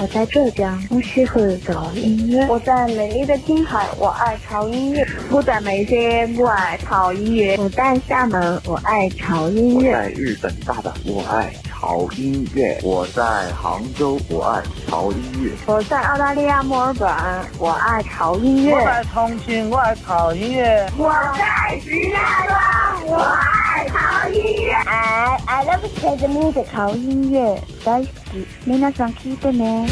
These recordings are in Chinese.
我在浙江，我喜欢潮音乐。我在美丽的青海，我爱潮音乐。我在眉山，我爱潮音乐。我在厦门，我爱潮音乐。我在日本大阪，我爱潮音乐。我在杭州，我爱潮音乐。我在澳大利亚墨尔本，我爱潮音乐。我在重庆，我爱潮音乐。我在石家庄，我爱潮音乐。I I love K music，潮音乐，大好き。皆さん聞いてね。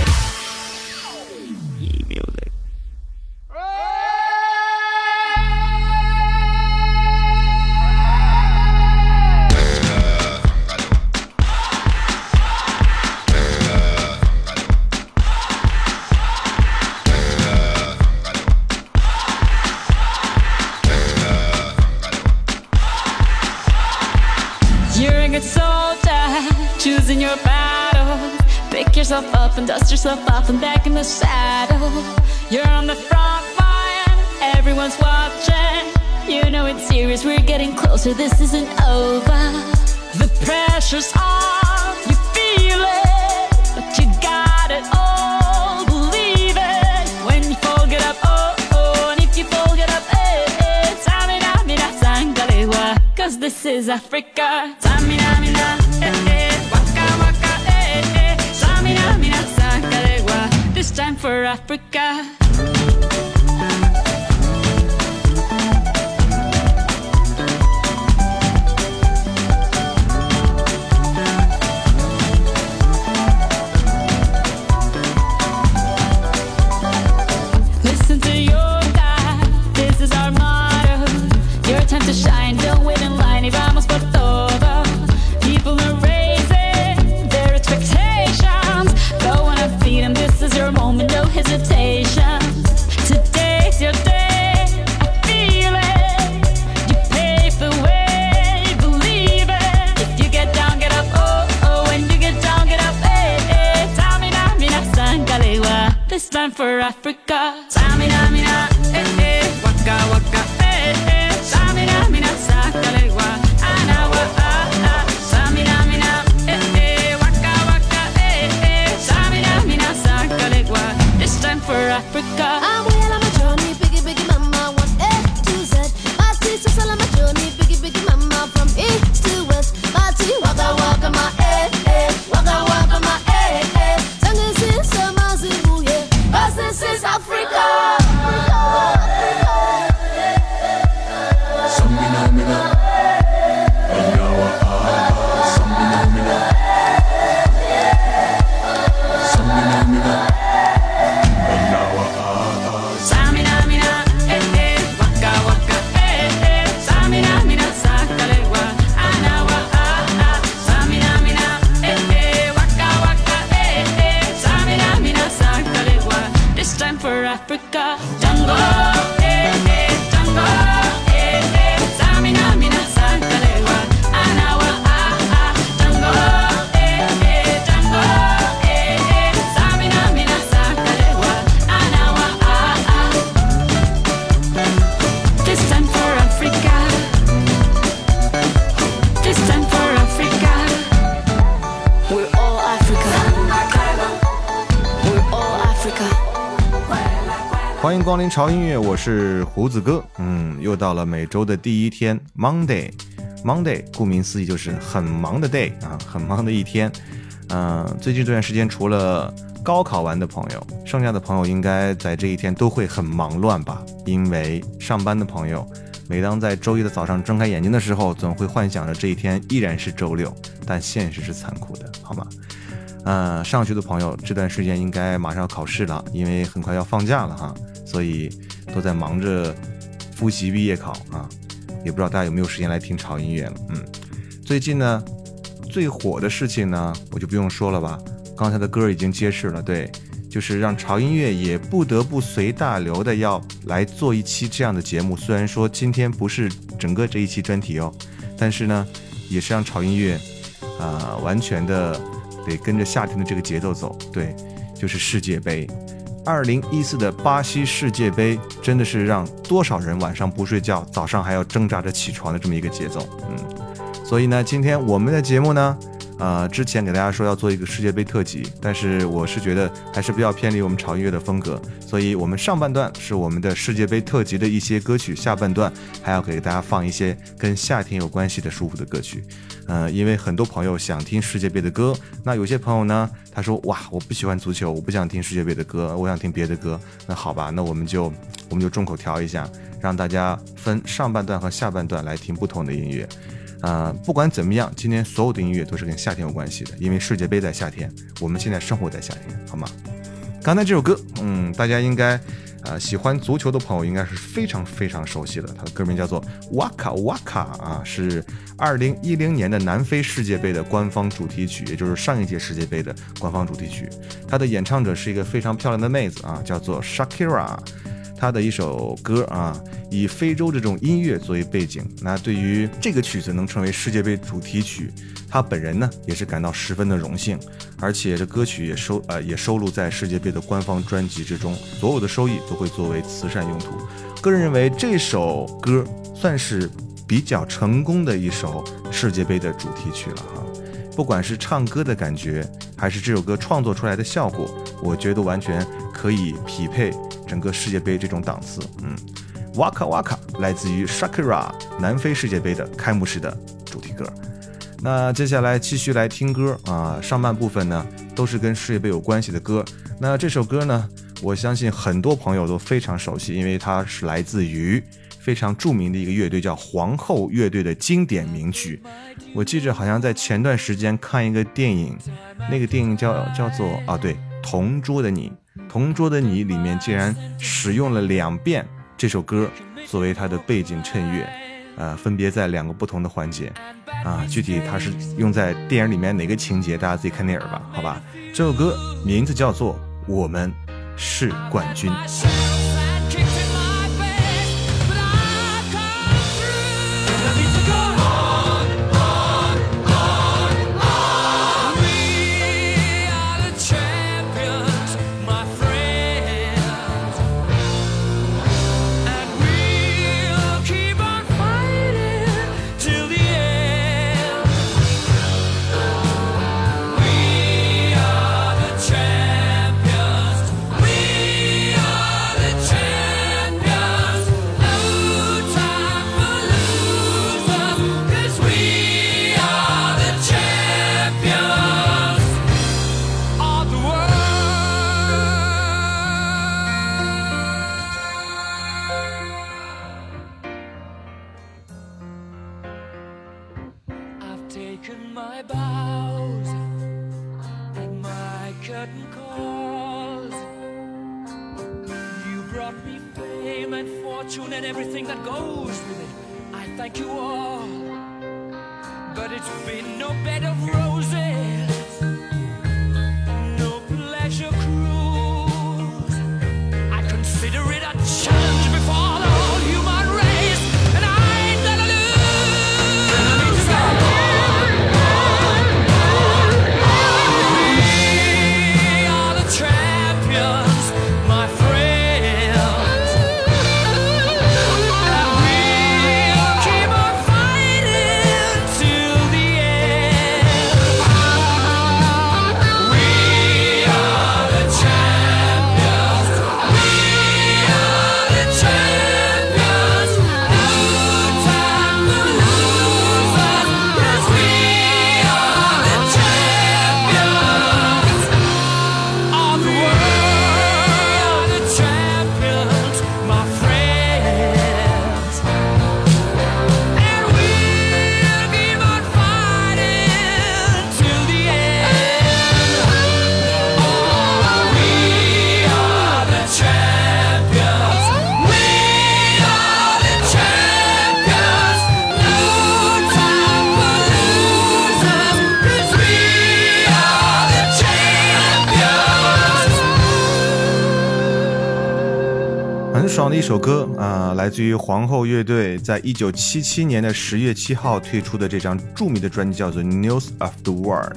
潮音乐，我是胡子哥。嗯，又到了每周的第一天，Monday。Monday，顾名思义就是很忙的 day 啊，很忙的一天。嗯、最近这段时间除了高考完的朋友，剩下的朋友应该在这一天都会很忙乱吧？因为上班的朋友，每当在周一的早上睁开眼睛的时候，总会幻想着这一天依然是周六，但现实是残酷的，好吗？呃，上学的朋友这段时间应该马上要考试了，因为很快要放假了哈，所以都在忙着复习毕业考啊。也不知道大家有没有时间来听潮音乐。嗯，最近呢，最火的事情呢，我就不用说了吧。刚才的歌已经揭示了，对，就是让潮音乐也不得不随大流的要来做一期这样的节目。虽然说今天不是整个这一期专题哦，但是呢，也是让潮音乐啊、完全的得跟着夏天的这个节奏走。对，就是世界杯。二零一四的巴西世界杯真的是让多少人晚上不睡觉，早上还要挣扎着起床的这么一个节奏，嗯，所以呢，今天我们的节目呢，呃，之前给大家说要做一个世界杯特辑，但是我是觉得还是比较偏离我们潮音乐的风格，所以我们上半段是我们的世界杯特辑的一些歌曲，下半段还要给大家放一些跟夏天有关系的舒服的歌曲。呃，因为很多朋友想听世界杯的歌，那有些朋友呢，他说哇，我不喜欢足球，我不想听世界杯的歌，我想听别的歌。那好吧，那我们就我们就众口调一下，让大家分上半段和下半段来听不同的音乐。呃，不管怎么样，今天所有的音乐都是跟夏天有关系的，因为世界杯在夏天，我们现在生活在夏天，好吗？刚才这首歌，嗯，大家应该。呃，喜欢足球的朋友应该是非常非常熟悉的，它的歌名叫做《哇卡哇卡》啊，是二零一零年的南非世界杯的官方主题曲，也就是上一届世界杯的官方主题曲。它的演唱者是一个非常漂亮的妹子啊，叫做 Shakira。他的一首歌啊，以非洲这种音乐作为背景，那对于这个曲子能成为世界杯主题曲，他本人呢也是感到十分的荣幸，而且这歌曲也收呃也收录在世界杯的官方专辑之中，所有的收益都会作为慈善用途。个人认为这首歌算是比较成功的一首世界杯的主题曲了哈，不管是唱歌的感觉，还是这首歌创作出来的效果，我觉得完全可以匹配。整个世界杯这种档次，嗯，Waka Waka 来自于 Shakira 南非世界杯的开幕式的主题歌。那接下来继续来听歌啊，上半部分呢都是跟世界杯有关系的歌。那这首歌呢，我相信很多朋友都非常熟悉，因为它是来自于非常著名的一个乐队叫皇后乐队的经典名曲。我记着好像在前段时间看一个电影，那个电影叫叫做啊对，《同桌的你》。《同桌的你》里面竟然使用了两遍这首歌作为它的背景衬乐，呃，分别在两个不同的环节，啊，具体它是用在电影里面哪个情节，大家自己看电影吧，好吧。这首歌名字叫做《我们是冠军》。自于皇后乐队在一九七七年的十月七号推出的这张著名的专辑叫做《News of the World》。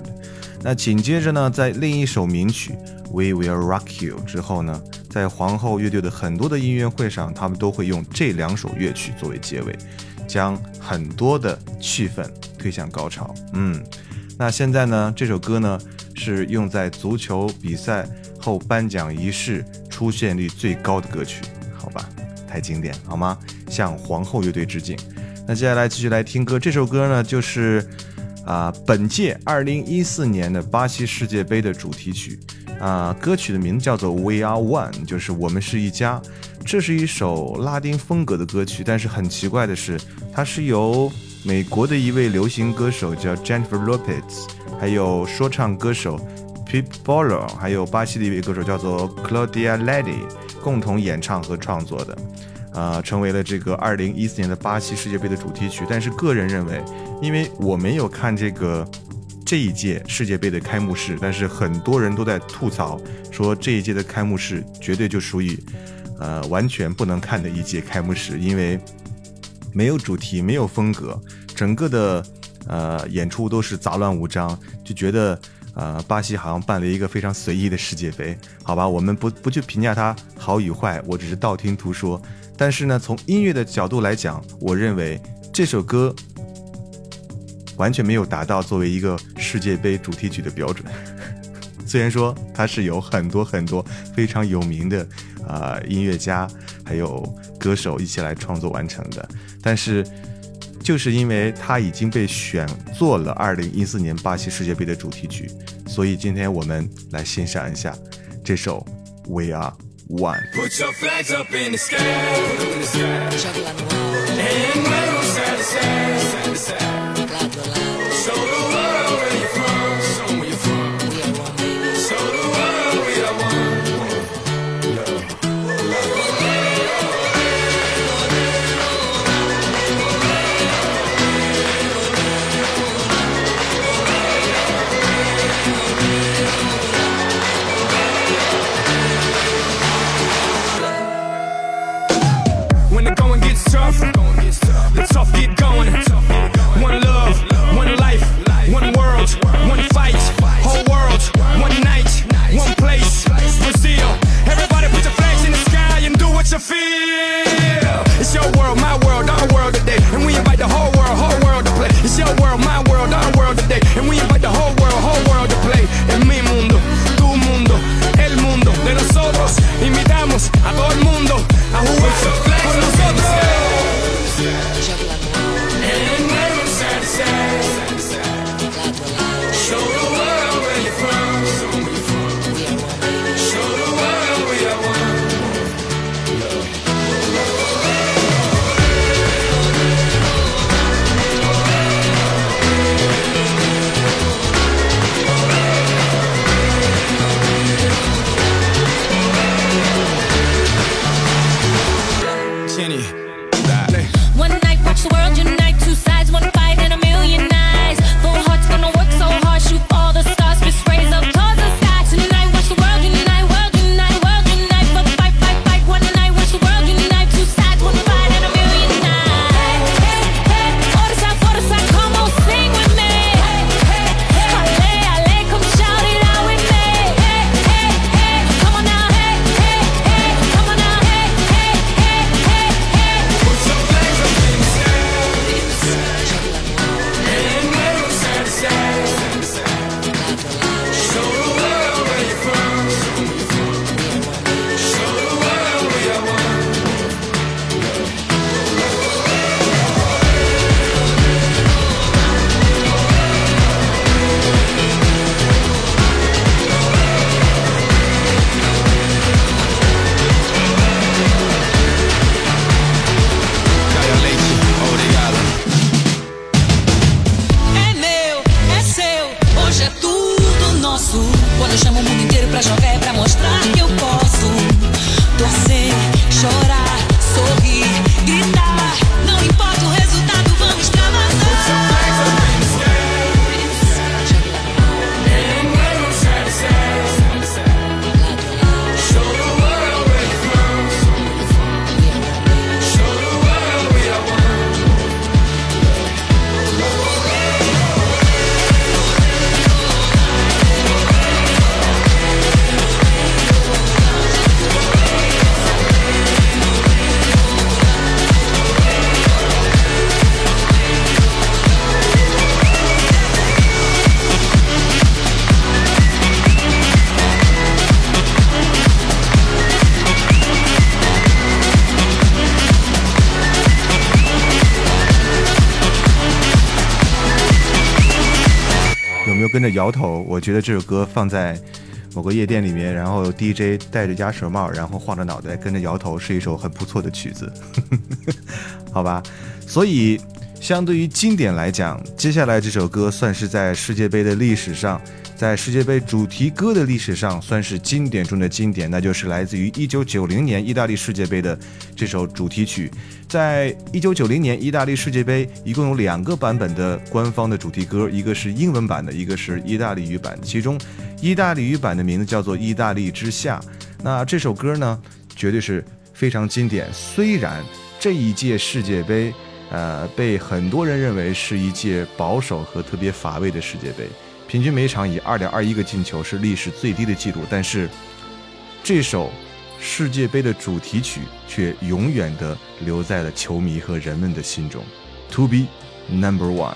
那紧接着呢，在另一首名曲《We Will Rock You》之后呢，在皇后乐队的很多的音乐会上，他们都会用这两首乐曲作为结尾，将很多的气氛推向高潮。嗯，那现在呢，这首歌呢是用在足球比赛后颁奖仪式出现率最高的歌曲，好吧，太经典，好吗？向皇后乐队致敬。那接下来继续来听歌，这首歌呢就是啊、本届二零一四年的巴西世界杯的主题曲啊、歌曲的名字叫做《We Are One》，就是我们是一家。这是一首拉丁风格的歌曲，但是很奇怪的是，它是由美国的一位流行歌手叫 Jennifer Lopez，还有说唱歌手 Pete Bolo，还有巴西的一位歌手叫做 Claudia Lady 共同演唱和创作的。啊、成为了这个二零一四年的巴西世界杯的主题曲。但是个人认为，因为我没有看这个这一届世界杯的开幕式，但是很多人都在吐槽说这一届的开幕式绝对就属于呃完全不能看的一届开幕式，因为没有主题，没有风格，整个的呃演出都是杂乱无章，就觉得呃巴西好像办了一个非常随意的世界杯。好吧，我们不不去评价它好与坏，我只是道听途说。但是呢，从音乐的角度来讲，我认为这首歌完全没有达到作为一个世界杯主题曲的标准。虽然说它是有很多很多非常有名的啊、呃音乐家还有歌手一起来创作完成的，但是就是因为它已经被选做了二零一四年巴西世界杯的主题曲，所以今天我们来欣赏一下这首《We Are One》。Your world, my world, 跟着摇头？我觉得这首歌放在某个夜店里面，然后 DJ 戴着鸭舌帽，然后晃着脑袋跟着摇头，是一首很不错的曲子，好吧？所以，相对于经典来讲，接下来这首歌算是在世界杯的历史上，在世界杯主题歌的历史上算是经典中的经典，那就是来自于1990年意大利世界杯的这首主题曲。在1990年意大利世界杯，一共有两个版本的官方的主题歌，一个是英文版的，一个是意大利语版。其中，意大利语版的名字叫做《意大利之夏》。那这首歌呢，绝对是非常经典。虽然这一届世界杯，呃，被很多人认为是一届保守和特别乏味的世界杯，平均每场以二点二一个进球是历史最低的记录。但是，这首世界杯的主题曲却永远的留在了球迷和人们的心中。To be number one。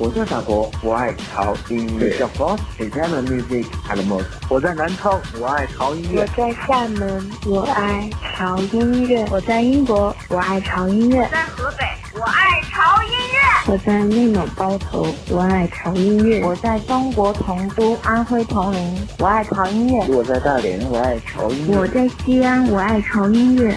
我在法国，我爱潮音乐。小博，Italian music and more。我在南昌，我爱潮音乐。我在厦门，我爱潮音乐。我在英国，我爱潮音乐。我在河北，我爱潮音乐。我在内蒙包头，我爱潮音乐。我在中国成都、安徽铜陵，我爱潮音乐。我在大连，我爱潮音乐。我在西安，我爱潮音乐。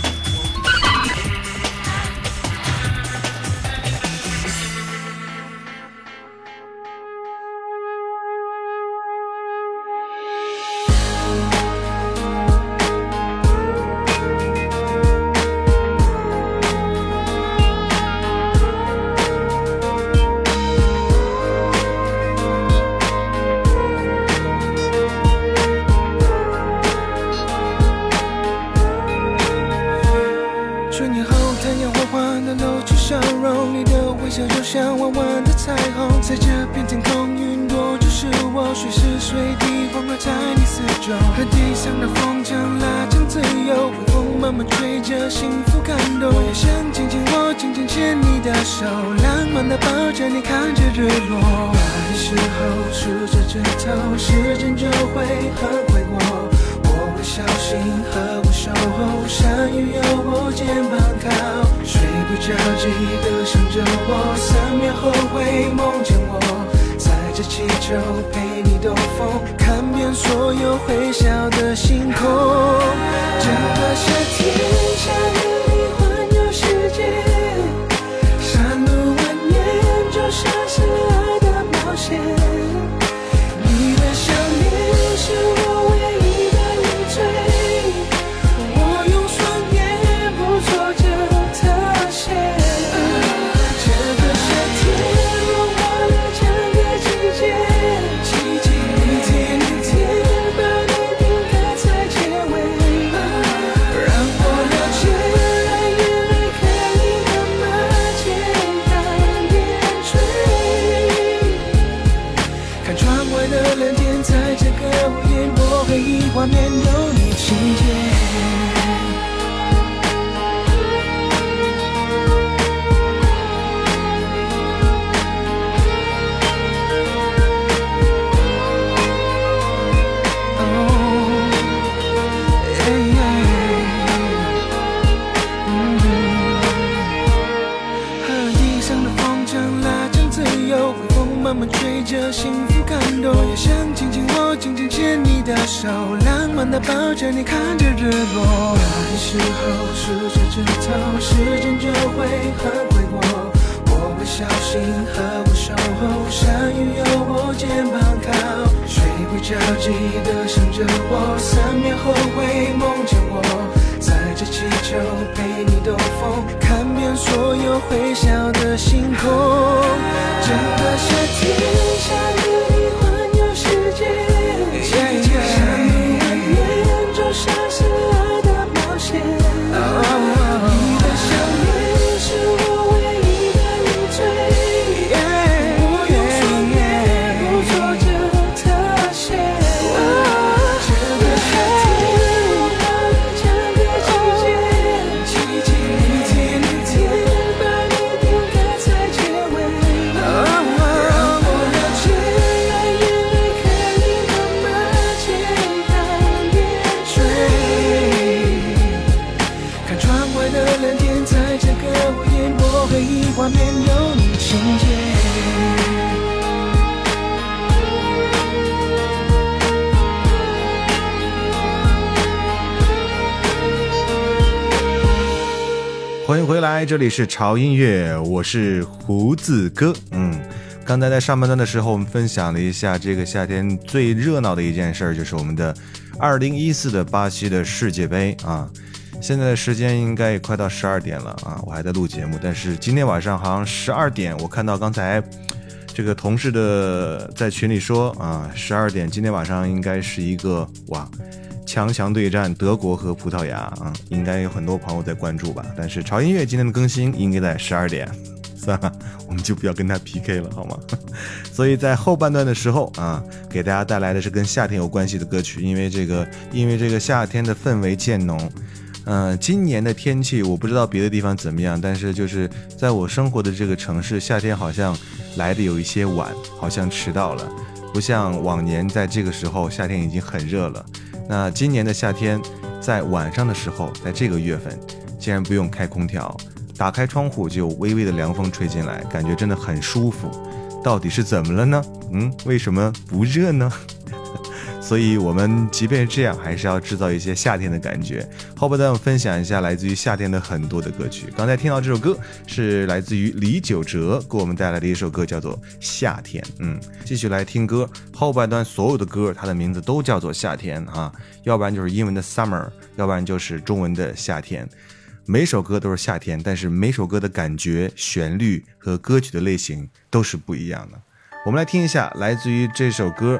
浪漫的抱着你，看着日落。爱的时候数着指头，时间就会很快过。我会小心呵护，守候。下雨有我肩膀靠。睡不着记得想着我，三秒后会梦见我。载着气球陪你兜风，看遍所有会笑的星空。整个夏天。这里是潮音乐，我是胡子哥。嗯，刚才在上半段的时候，我们分享了一下这个夏天最热闹的一件事儿，就是我们的二零一四的巴西的世界杯啊。现在的时间应该也快到十二点了啊，我还在录节目，但是今天晚上好像十二点，我看到刚才这个同事的在群里说啊，十二点今天晚上应该是一个哇。强强对战德国和葡萄牙啊，应该有很多朋友在关注吧。但是潮音乐今天的更新应该在十二点，算了，我们就不要跟他 PK 了，好吗？所以在后半段的时候啊，给大家带来的是跟夏天有关系的歌曲，因为这个，因为这个夏天的氛围渐浓。嗯，今年的天气我不知道别的地方怎么样，但是就是在我生活的这个城市，夏天好像来的有一些晚，好像迟到了，不像往年在这个时候夏天已经很热了。那今年的夏天，在晚上的时候，在这个月份，竟然不用开空调，打开窗户就微微的凉风吹进来，感觉真的很舒服。到底是怎么了呢？嗯，为什么不热呢？所以，我们即便这样，还是要制造一些夏天的感觉。后半段分享一下来自于夏天的很多的歌曲。刚才听到这首歌是来自于李玖哲给我们带来的一首歌，叫做《夏天》。嗯，继续来听歌。后半段所有的歌，它的名字都叫做夏天啊，要不然就是英文的 summer，要不然就是中文的夏天。每首歌都是夏天，但是每首歌的感觉、旋律和歌曲的类型都是不一样的。我们来听一下来自于这首歌。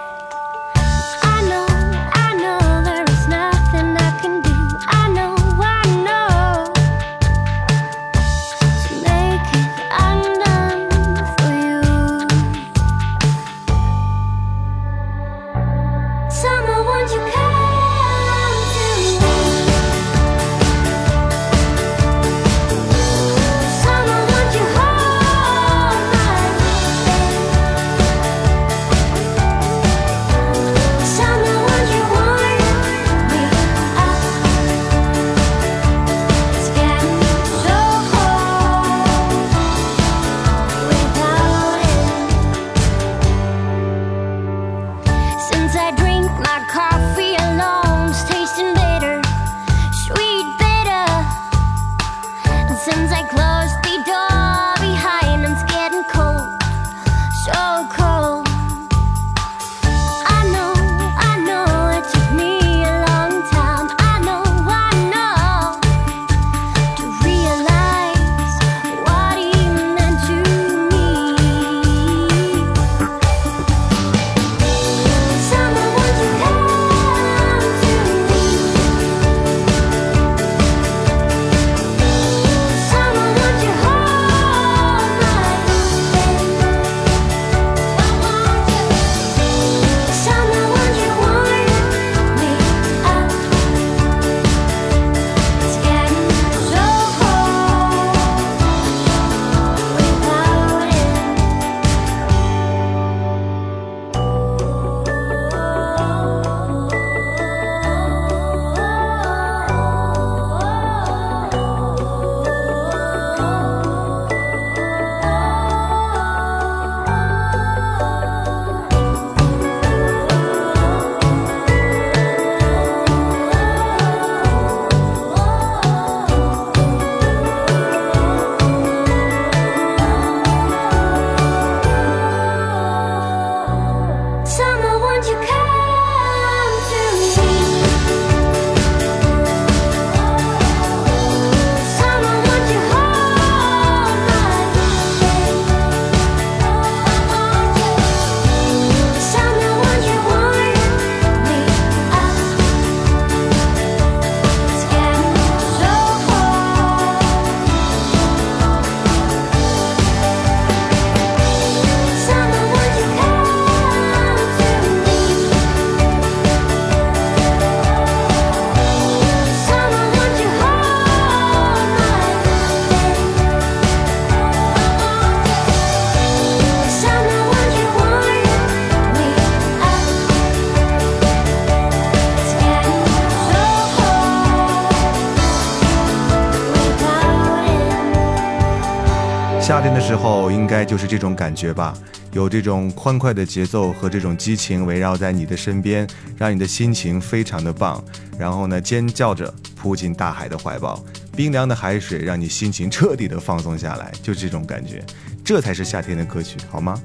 就是这种感觉吧，有这种欢快的节奏和这种激情围绕在你的身边，让你的心情非常的棒。然后呢，尖叫着扑进大海的怀抱，冰凉的海水让你心情彻底的放松下来，就这种感觉。这才是夏天的歌曲，好吗？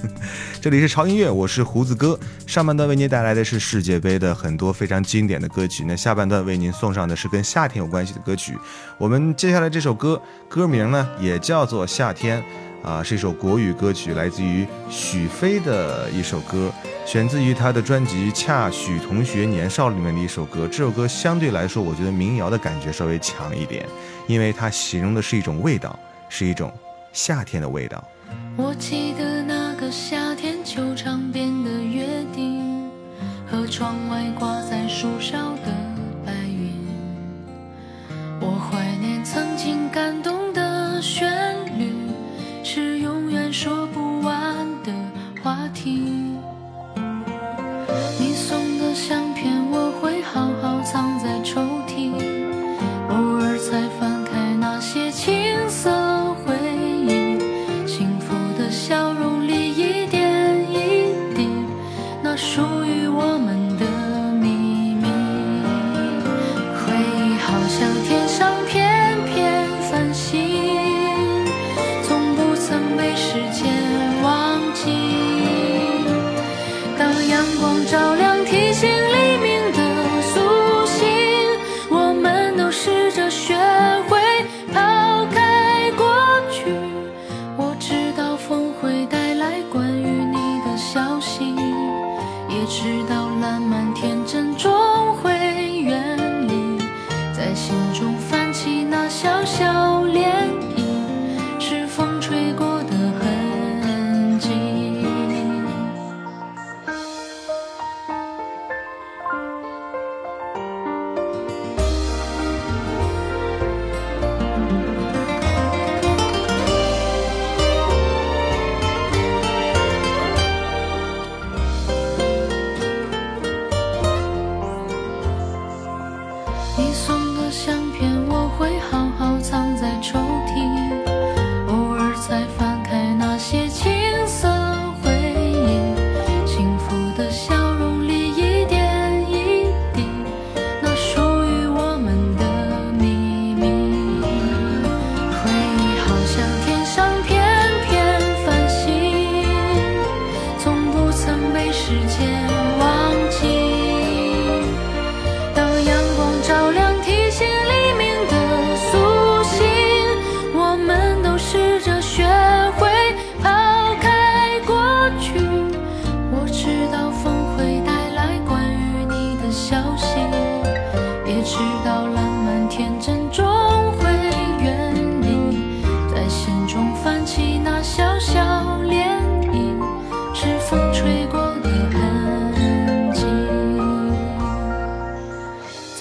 这里是潮音乐，我是胡子哥。上半段为您带来的是世界杯的很多非常经典的歌曲，那下半段为您送上的是跟夏天有关系的歌曲。我们接下来这首歌，歌名呢也叫做《夏天》，啊，是一首国语歌曲，来自于许飞的一首歌，选自于他的专辑《恰许同学年少》里面的一首歌。这首歌相对来说，我觉得民谣的感觉稍微强一点，因为它形容的是一种味道，是一种。夏天的味道。我记得那个夏天，球场边的约定，和窗外挂在树梢的白云。我怀念曾经感动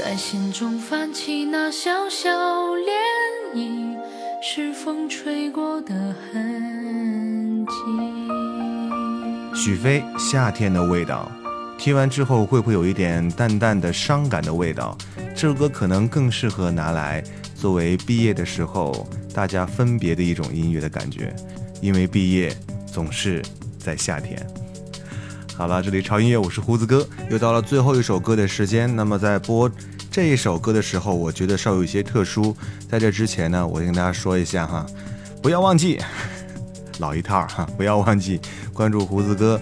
在心中泛起那小小涟漪，是风吹过的痕迹。许飞夏天的味道，听完之后会不会有一点淡淡的伤感的味道？这首歌可能更适合拿来作为毕业的时候大家分别的一种音乐的感觉，因为毕业总是在夏天。好了，这里潮音乐，我是胡子哥，又到了最后一首歌的时间。那么在播这一首歌的时候，我觉得稍有一些特殊。在这之前呢，我先跟大家说一下哈，不要忘记 老一套哈，不要忘记关注胡子哥。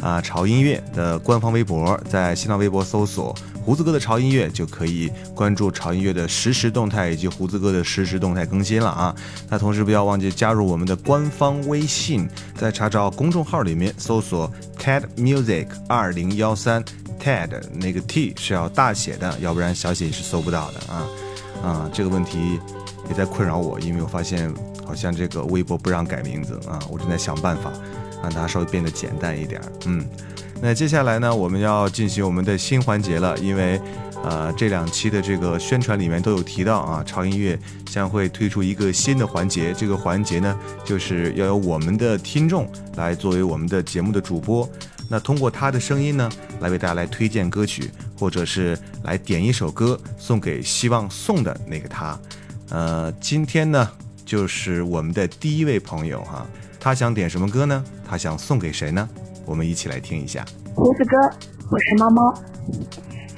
啊，潮音乐的官方微博，在新浪微博搜索“胡子哥的潮音乐”就可以关注潮音乐的实时动态以及胡子哥的实时动态更新了啊。那同时不要忘记加入我们的官方微信，在查找公众号里面搜索 “ted music 二零幺三 ”，ted 那个 t 是要大写的，要不然小写是搜不到的啊。啊，这个问题也在困扰我，因为我发现好像这个微博不让改名字啊，我正在想办法。让它稍微变得简单一点，嗯，那接下来呢，我们要进行我们的新环节了，因为，呃，这两期的这个宣传里面都有提到啊，潮音乐将会推出一个新的环节，这个环节呢，就是要由我们的听众来作为我们的节目的主播，那通过他的声音呢，来为大家来推荐歌曲，或者是来点一首歌送给希望送的那个他，呃，今天呢。就是我们的第一位朋友哈，他想点什么歌呢？他想送给谁呢？我们一起来听一下。胡子哥，我是猫猫。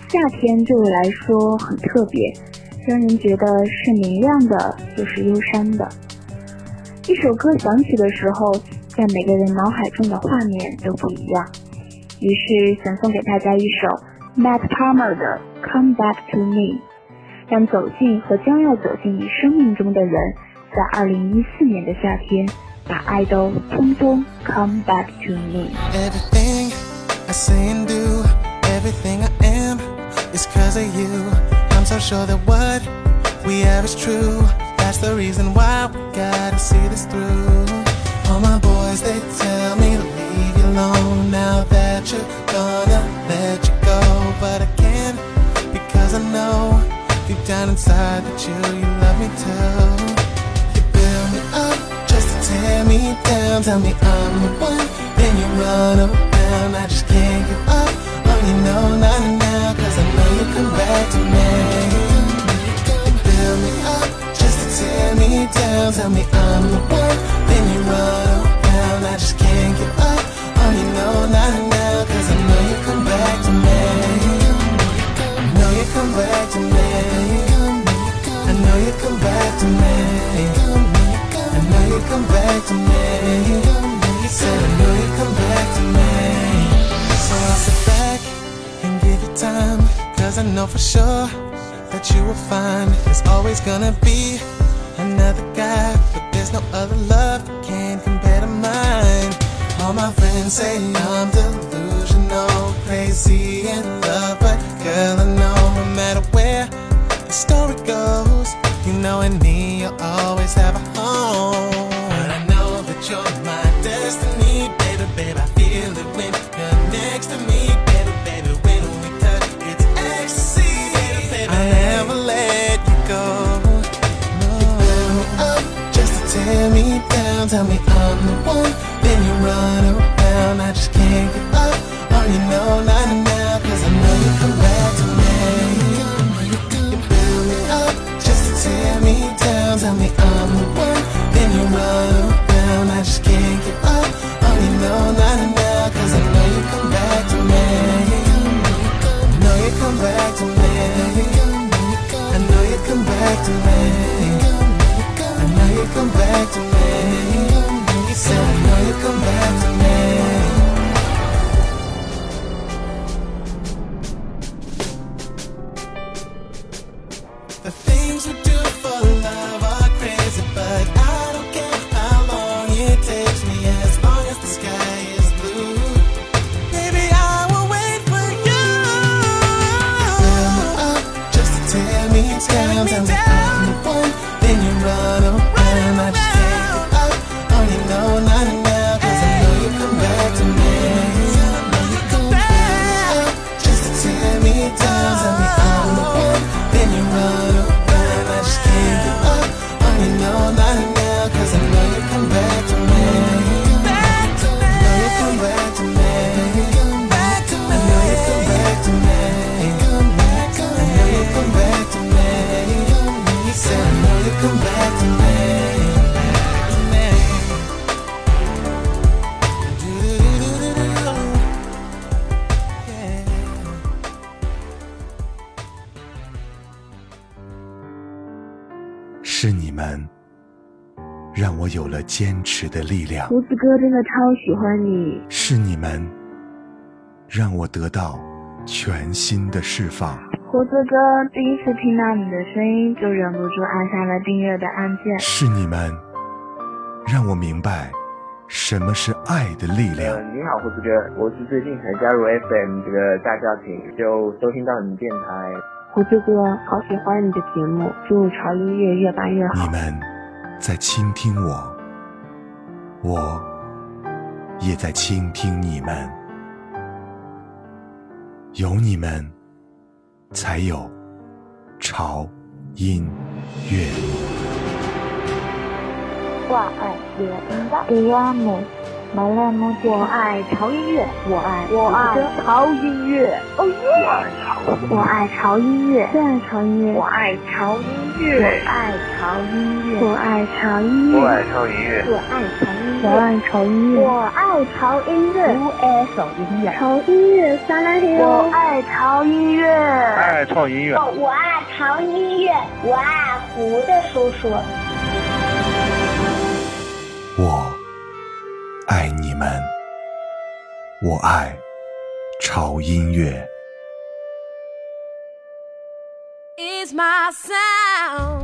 夏天对我来说很特别，让人觉得是明亮的，又是忧伤的。一首歌响起的时候，在每个人脑海中的画面都不一样。于是想送给大家一首 Matt Palmer 的《Come Back to Me》，让走进和将要走进你生命中的人，在二零一四年的夏天，把爱都通通 Come Back to Me。 Everything I say and do, everything I am, is cause of you. I'm so sure that what we have is true. That's the reason why we gotta see this through. All my boys, they tell me to leave you alone now that you're gonna let you go. But I can't because I know deep down inside that you, you love me too. You build me up just to tear me down. Tell me I'm the one, then you run around. Tell me 我有了坚持的力量，胡子哥真的超喜欢你，是你们让我得到全新的释放。胡子哥第一次听到你的声音，就忍不住按下了订阅的按键。是你们让我明白什么是爱的力量呃，。你好，胡子哥，我是最近才加入 FM 这个大家庭，就收听到你们电台。胡子哥，好喜欢你的节目，祝潮音乐越办越好你。们在倾听我，我也在倾听你们。有你们，才有潮音乐。我爱潮音乐，我爱我爱潮音乐，哦耶！我爱潮音乐，我爱潮音乐，我爱潮音乐，我爱潮音乐，我爱潮音乐，我爱潮音乐，我爱潮音乐，我爱潮音乐，我爱潮音乐，我爱潮音乐，潮音乐撒拉嘿我爱潮音乐，爱潮音乐，我爱潮音乐，我爱胡的叔叔。你们，我爱潮音乐。It's my sound.